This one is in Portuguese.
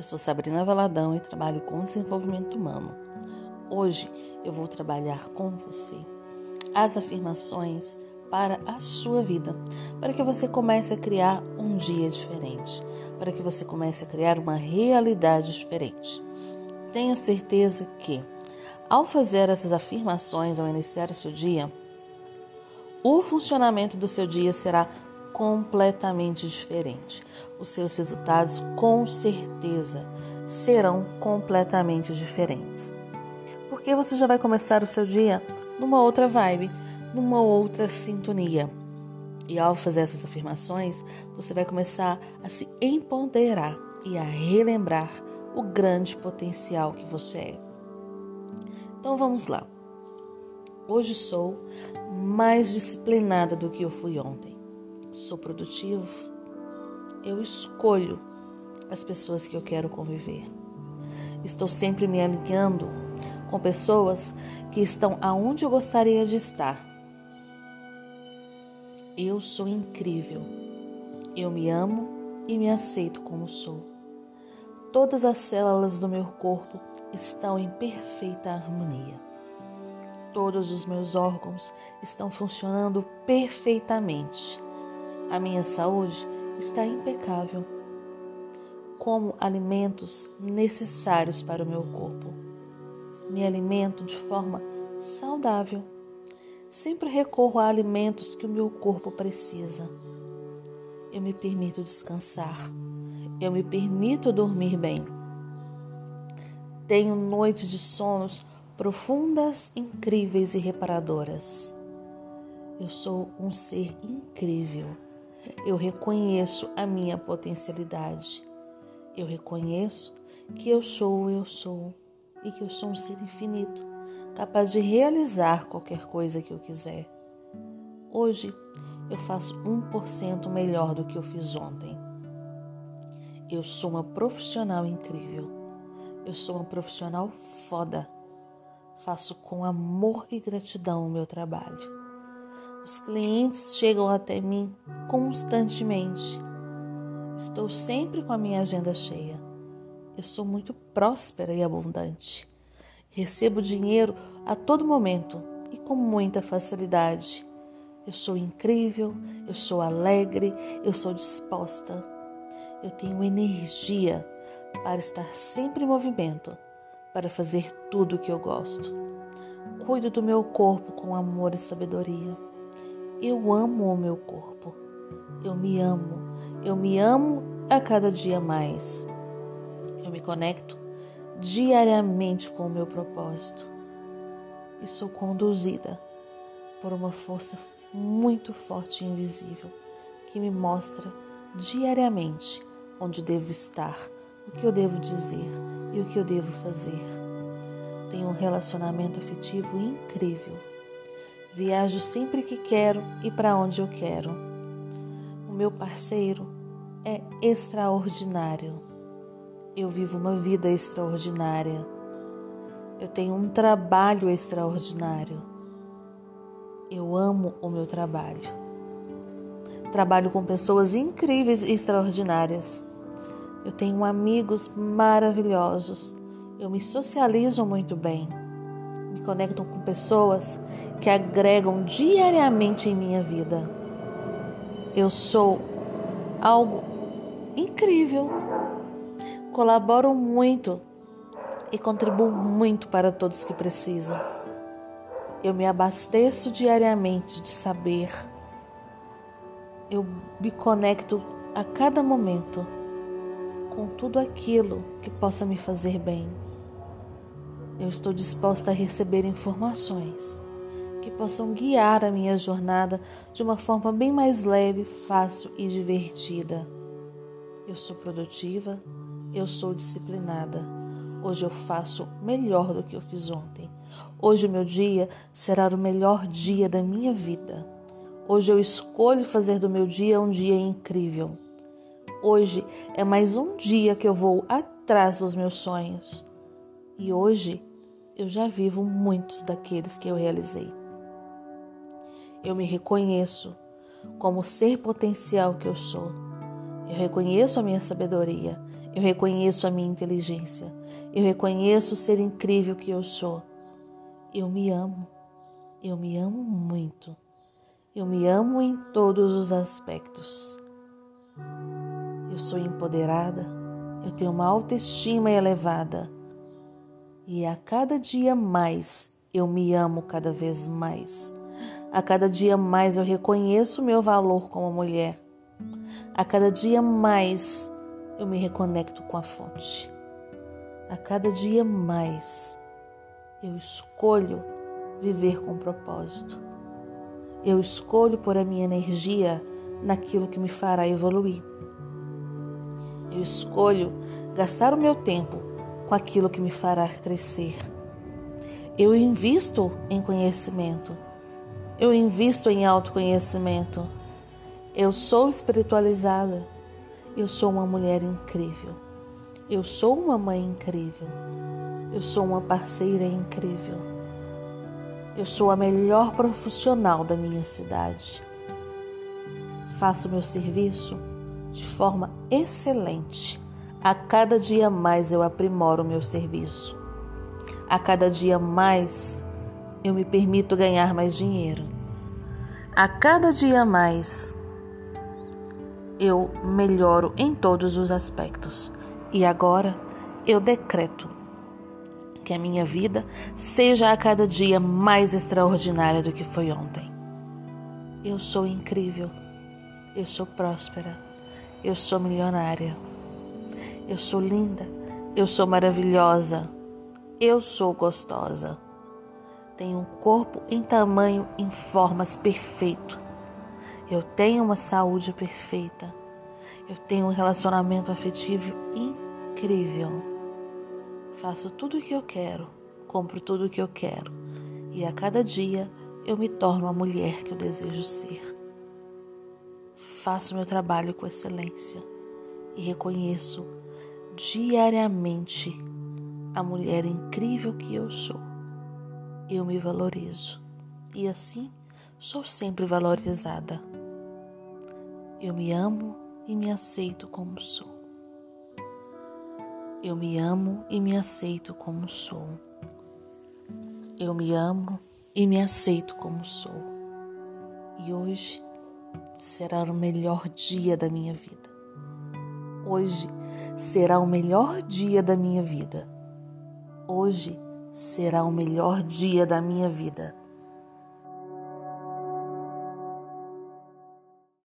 Eu sou Sabrina Valadão e trabalho com desenvolvimento humano. Hoje eu vou trabalhar com você as afirmações para a sua vida, para que você comece a criar um dia diferente, para que você comece a criar uma realidade diferente. Tenha certeza que, ao fazer essas afirmações ao iniciar o seu dia, o funcionamento do seu dia será completamente diferente. Os seus resultados, com certeza, serão completamente diferentes. Porque você já vai começar o seu dia numa outra vibe, numa outra sintonia. E ao fazer essas afirmações, você vai começar a se empoderar e a relembrar o grande potencial que você é. Então vamos lá. Hoje sou mais disciplinada do que eu fui ontem sou produtivo, eu escolho as pessoas que eu quero conviver. Estou sempre me alinhando com pessoas que estão aonde eu gostaria de estar. Eu sou incrível. Eu me amo e me aceito como sou. Todas as células do meu corpo estão em perfeita harmonia. Todos os meus órgãos estão funcionando perfeitamente a minha saúde está impecável. Como alimentos necessários para o meu corpo. Me alimento de forma saudável. Sempre recorro a alimentos que o meu corpo precisa. Eu me permito descansar. Eu me permito dormir bem. Tenho noites de sonos profundas, incríveis e reparadoras. Eu sou um ser incrível. Eu reconheço a minha potencialidade. Eu reconheço que eu sou, eu sou e que eu sou um ser infinito, capaz de realizar qualquer coisa que eu quiser. Hoje eu faço 1% melhor do que eu fiz ontem. Eu sou uma profissional incrível. Eu sou uma profissional foda. Faço com amor e gratidão o meu trabalho. Os clientes chegam até mim constantemente. Estou sempre com a minha agenda cheia. Eu sou muito próspera e abundante. Recebo dinheiro a todo momento e com muita facilidade. Eu sou incrível, eu sou alegre, eu sou disposta. Eu tenho energia para estar sempre em movimento, para fazer tudo o que eu gosto. Cuido do meu corpo com amor e sabedoria. Eu amo o meu corpo. Eu me amo. Eu me amo a cada dia mais. Eu me conecto diariamente com o meu propósito e sou conduzida por uma força muito forte e invisível que me mostra diariamente onde devo estar, o que eu devo dizer e o que eu devo fazer. Tenho um relacionamento afetivo incrível Viajo sempre que quero e para onde eu quero. O meu parceiro é extraordinário. Eu vivo uma vida extraordinária. Eu tenho um trabalho extraordinário. Eu amo o meu trabalho. Trabalho com pessoas incríveis e extraordinárias. Eu tenho amigos maravilhosos. Eu me socializo muito bem me conectam com pessoas que agregam diariamente em minha vida. Eu sou algo incrível. Colaboro muito e contribuo muito para todos que precisam. Eu me abasteço diariamente de saber. Eu me conecto a cada momento com tudo aquilo que possa me fazer bem. Eu estou disposta a receber informações que possam guiar a minha jornada de uma forma bem mais leve, fácil e divertida. Eu sou produtiva, eu sou disciplinada. Hoje eu faço melhor do que eu fiz ontem. Hoje o meu dia será o melhor dia da minha vida. Hoje eu escolho fazer do meu dia um dia incrível. Hoje é mais um dia que eu vou atrás dos meus sonhos. E hoje eu já vivo muitos daqueles que eu realizei. Eu me reconheço como ser potencial que eu sou. Eu reconheço a minha sabedoria Eu reconheço a minha inteligência. Eu reconheço o ser incrível que eu sou. Eu me amo. Eu me amo muito. Eu me amo em todos os aspectos. Eu sou empoderada. Eu tenho uma autoestima elevada. E a cada dia mais eu me amo cada vez mais. A cada dia mais eu reconheço o meu valor como mulher. A cada dia mais eu me reconecto com a fonte. A cada dia mais eu escolho viver com propósito. Eu escolho pôr a minha energia naquilo que me fará evoluir. Eu escolho gastar o meu tempo com aquilo que me fará crescer. Eu invisto em conhecimento. Eu invisto em autoconhecimento. Eu sou espiritualizada. Eu sou uma mulher incrível. Eu sou uma mãe incrível. Eu sou uma parceira incrível. Eu sou a melhor profissional da minha cidade. Faço meu serviço de forma excelente. A cada dia mais eu aprimoro o meu serviço. A cada dia mais eu me permito ganhar mais dinheiro. A cada dia mais eu melhoro em todos os aspectos. E agora eu decreto que a minha vida seja a cada dia mais extraordinária do que foi ontem. Eu sou incrível, eu sou próspera, eu sou milionária, eu sou linda, eu sou maravilhosa, eu sou gostosa. Tenho um corpo em tamanho, em formas perfeito eu tenho uma saúde perfeita. Eu tenho um relacionamento afetivo incrível. Faço tudo o que eu quero, compro tudo o que eu quero. E a cada dia eu me torno a mulher que eu desejo ser. Faço meu trabalho com excelência e reconheço diariamente a mulher incrível que eu sou. Eu me valorizo e assim sou sempre valorizada. Eu me amo e me aceito como sou. Eu me amo e me aceito como sou. Eu me amo e me aceito como sou. E hoje será o melhor dia da minha vida. Hoje será o melhor dia da minha vida. Hoje será o melhor dia da minha vida